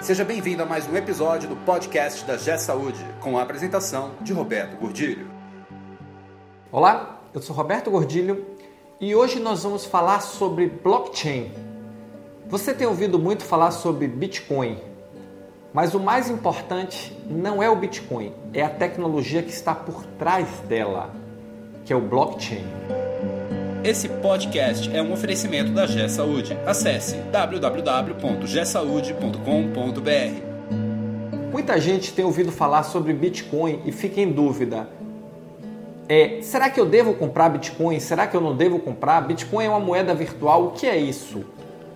Seja bem-vindo a mais um episódio do podcast da G Saúde, com a apresentação de Roberto Gordilho. Olá, eu sou Roberto Gordilho e hoje nós vamos falar sobre blockchain. Você tem ouvido muito falar sobre Bitcoin, mas o mais importante não é o Bitcoin, é a tecnologia que está por trás dela, que é o blockchain. Esse podcast é um oferecimento da G Saúde. Acesse www.gsaude.com.br. Muita gente tem ouvido falar sobre Bitcoin e fica em dúvida. É, será que eu devo comprar Bitcoin? Será que eu não devo comprar? Bitcoin é uma moeda virtual, o que é isso?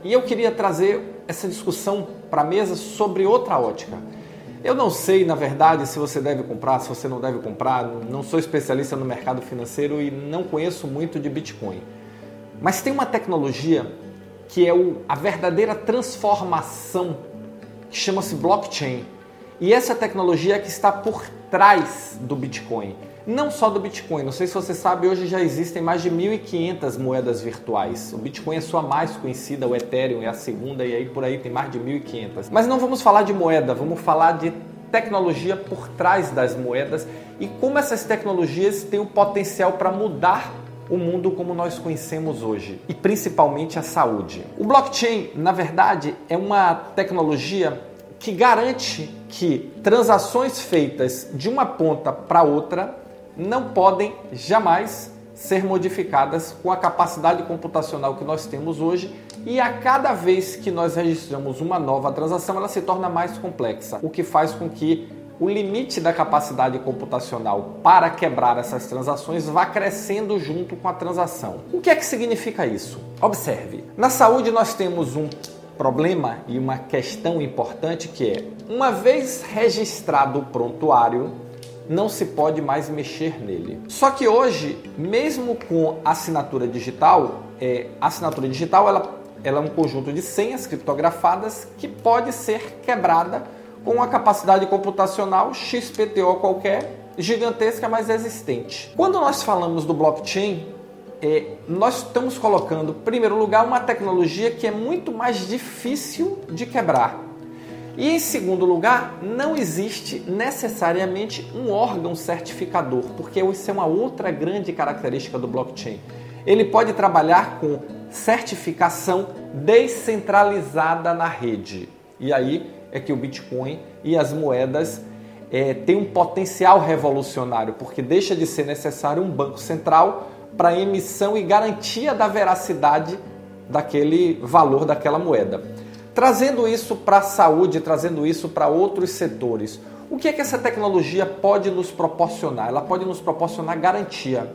E eu queria trazer essa discussão para a mesa sobre outra ótica. Eu não sei, na verdade, se você deve comprar, se você não deve comprar. Não sou especialista no mercado financeiro e não conheço muito de Bitcoin. Mas tem uma tecnologia que é o, a verdadeira transformação, que chama-se blockchain. E essa tecnologia é que está por trás do Bitcoin não só do Bitcoin. Não sei se você sabe, hoje já existem mais de 1.500 moedas virtuais. O Bitcoin é sua mais conhecida, o Ethereum é a segunda e aí por aí tem mais de 1.500. Mas não vamos falar de moeda, vamos falar de tecnologia por trás das moedas e como essas tecnologias têm o potencial para mudar o mundo como nós conhecemos hoje e principalmente a saúde. O blockchain, na verdade, é uma tecnologia que garante que transações feitas de uma ponta para outra não podem jamais ser modificadas com a capacidade computacional que nós temos hoje e a cada vez que nós registramos uma nova transação, ela se torna mais complexa, o que faz com que o limite da capacidade computacional para quebrar essas transações vá crescendo junto com a transação. O que é que significa isso? Observe, na saúde nós temos um problema e uma questão importante que é, uma vez registrado o prontuário, não se pode mais mexer nele. Só que hoje, mesmo com assinatura digital, é, a assinatura digital ela, ela é um conjunto de senhas criptografadas que pode ser quebrada com uma capacidade computacional XPTO qualquer, gigantesca, mas existente. Quando nós falamos do blockchain, é, nós estamos colocando, em primeiro lugar, uma tecnologia que é muito mais difícil de quebrar. E em segundo lugar, não existe necessariamente um órgão certificador, porque isso é uma outra grande característica do blockchain. Ele pode trabalhar com certificação descentralizada na rede. E aí é que o Bitcoin e as moedas é, têm um potencial revolucionário, porque deixa de ser necessário um banco central para emissão e garantia da veracidade daquele valor daquela moeda. Trazendo isso para a saúde, trazendo isso para outros setores, o que é que essa tecnologia pode nos proporcionar? Ela pode nos proporcionar garantia.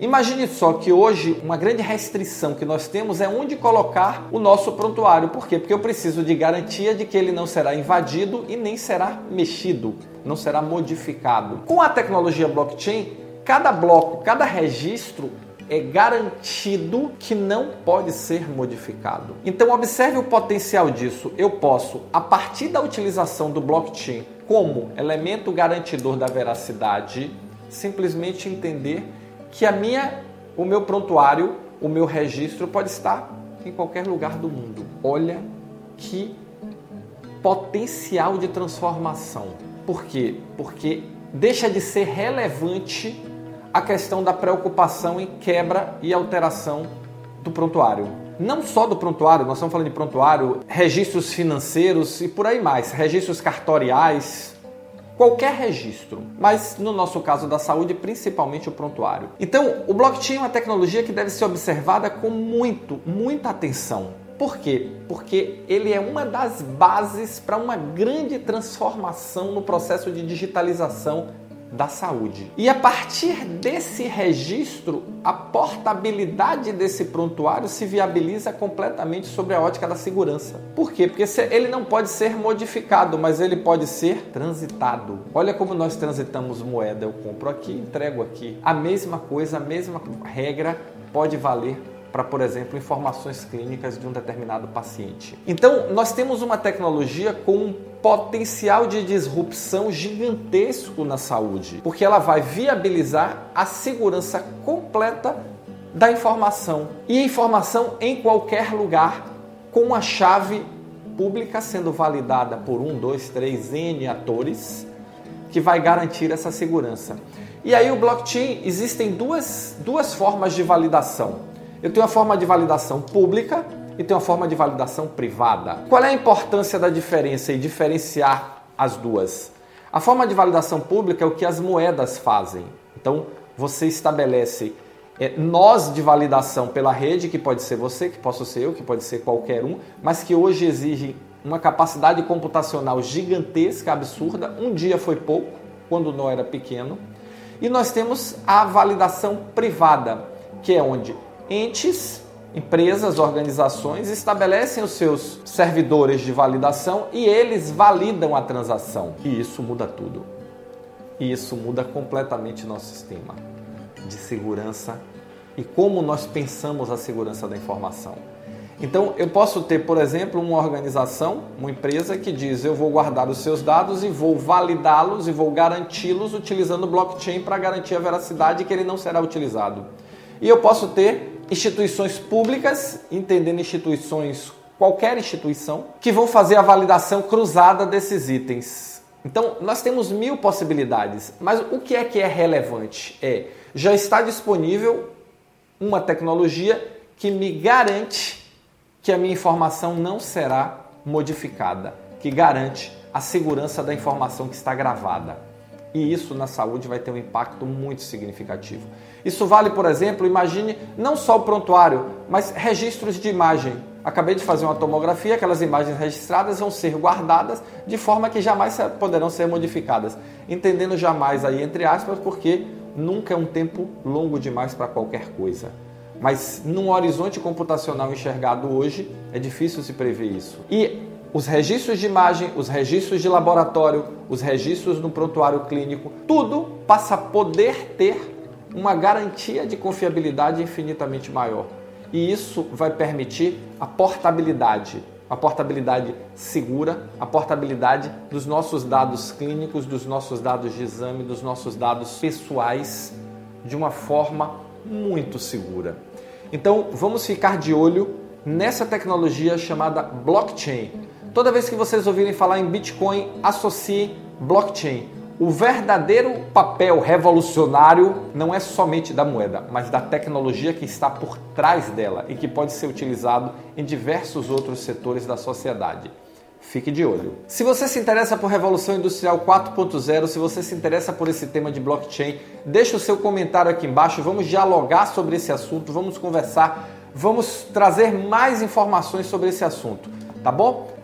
Imagine só que hoje uma grande restrição que nós temos é onde colocar o nosso prontuário. Por quê? Porque eu preciso de garantia de que ele não será invadido e nem será mexido, não será modificado. Com a tecnologia blockchain, cada bloco, cada registro é garantido que não pode ser modificado. Então observe o potencial disso. Eu posso, a partir da utilização do blockchain como elemento garantidor da veracidade, simplesmente entender que a minha, o meu prontuário, o meu registro pode estar em qualquer lugar do mundo. Olha que potencial de transformação. Por quê? Porque deixa de ser relevante a questão da preocupação em quebra e alteração do prontuário. Não só do prontuário, nós estamos falando de prontuário, registros financeiros e por aí mais, registros cartoriais, qualquer registro, mas no nosso caso da saúde, principalmente o prontuário. Então, o blockchain é uma tecnologia que deve ser observada com muito, muita atenção. Por quê? Porque ele é uma das bases para uma grande transformação no processo de digitalização da saúde. E a partir desse registro, a portabilidade desse prontuário se viabiliza completamente sobre a ótica da segurança. Por quê? Porque ele não pode ser modificado, mas ele pode ser transitado. Olha como nós transitamos moeda. Eu compro aqui, entrego aqui. A mesma coisa, a mesma regra pode valer para, por exemplo, informações clínicas de um determinado paciente. Então, nós temos uma tecnologia com um potencial de disrupção gigantesco na saúde, porque ela vai viabilizar a segurança completa da informação e informação em qualquer lugar com a chave pública sendo validada por um, dois, três N atores que vai garantir essa segurança. E aí o blockchain existem duas, duas formas de validação. Eu tenho a forma de validação pública e tenho a forma de validação privada. Qual é a importância da diferença e diferenciar as duas? A forma de validação pública é o que as moedas fazem. Então, você estabelece é, nós de validação pela rede, que pode ser você, que posso ser eu, que pode ser qualquer um, mas que hoje exigem uma capacidade computacional gigantesca, absurda. Um dia foi pouco, quando o nó era pequeno. E nós temos a validação privada, que é onde entes, empresas, organizações estabelecem os seus servidores de validação e eles validam a transação. E isso muda tudo. E isso muda completamente nosso sistema de segurança e como nós pensamos a segurança da informação. Então, eu posso ter, por exemplo, uma organização, uma empresa que diz: eu vou guardar os seus dados e vou validá-los e vou garanti-los utilizando blockchain para garantir a veracidade que ele não será utilizado. E eu posso ter instituições públicas, entendendo instituições, qualquer instituição, que vão fazer a validação cruzada desses itens. Então, nós temos mil possibilidades, mas o que é que é relevante? É, já está disponível uma tecnologia que me garante que a minha informação não será modificada, que garante a segurança da informação que está gravada. E isso na saúde vai ter um impacto muito significativo. Isso vale, por exemplo, imagine não só o prontuário, mas registros de imagem. Acabei de fazer uma tomografia, aquelas imagens registradas vão ser guardadas de forma que jamais poderão ser modificadas. Entendendo jamais aí entre aspas, porque nunca é um tempo longo demais para qualquer coisa. Mas num horizonte computacional enxergado hoje, é difícil se prever isso. E os registros de imagem, os registros de laboratório, os registros no prontuário clínico, tudo passa a poder ter uma garantia de confiabilidade infinitamente maior. E isso vai permitir a portabilidade, a portabilidade segura, a portabilidade dos nossos dados clínicos, dos nossos dados de exame, dos nossos dados pessoais de uma forma muito segura. Então, vamos ficar de olho nessa tecnologia chamada blockchain. Toda vez que vocês ouvirem falar em Bitcoin, associe blockchain. O verdadeiro papel revolucionário não é somente da moeda, mas da tecnologia que está por trás dela e que pode ser utilizado em diversos outros setores da sociedade. Fique de olho. Se você se interessa por Revolução Industrial 4.0, se você se interessa por esse tema de blockchain, deixe o seu comentário aqui embaixo. Vamos dialogar sobre esse assunto, vamos conversar, vamos trazer mais informações sobre esse assunto. Tá bom?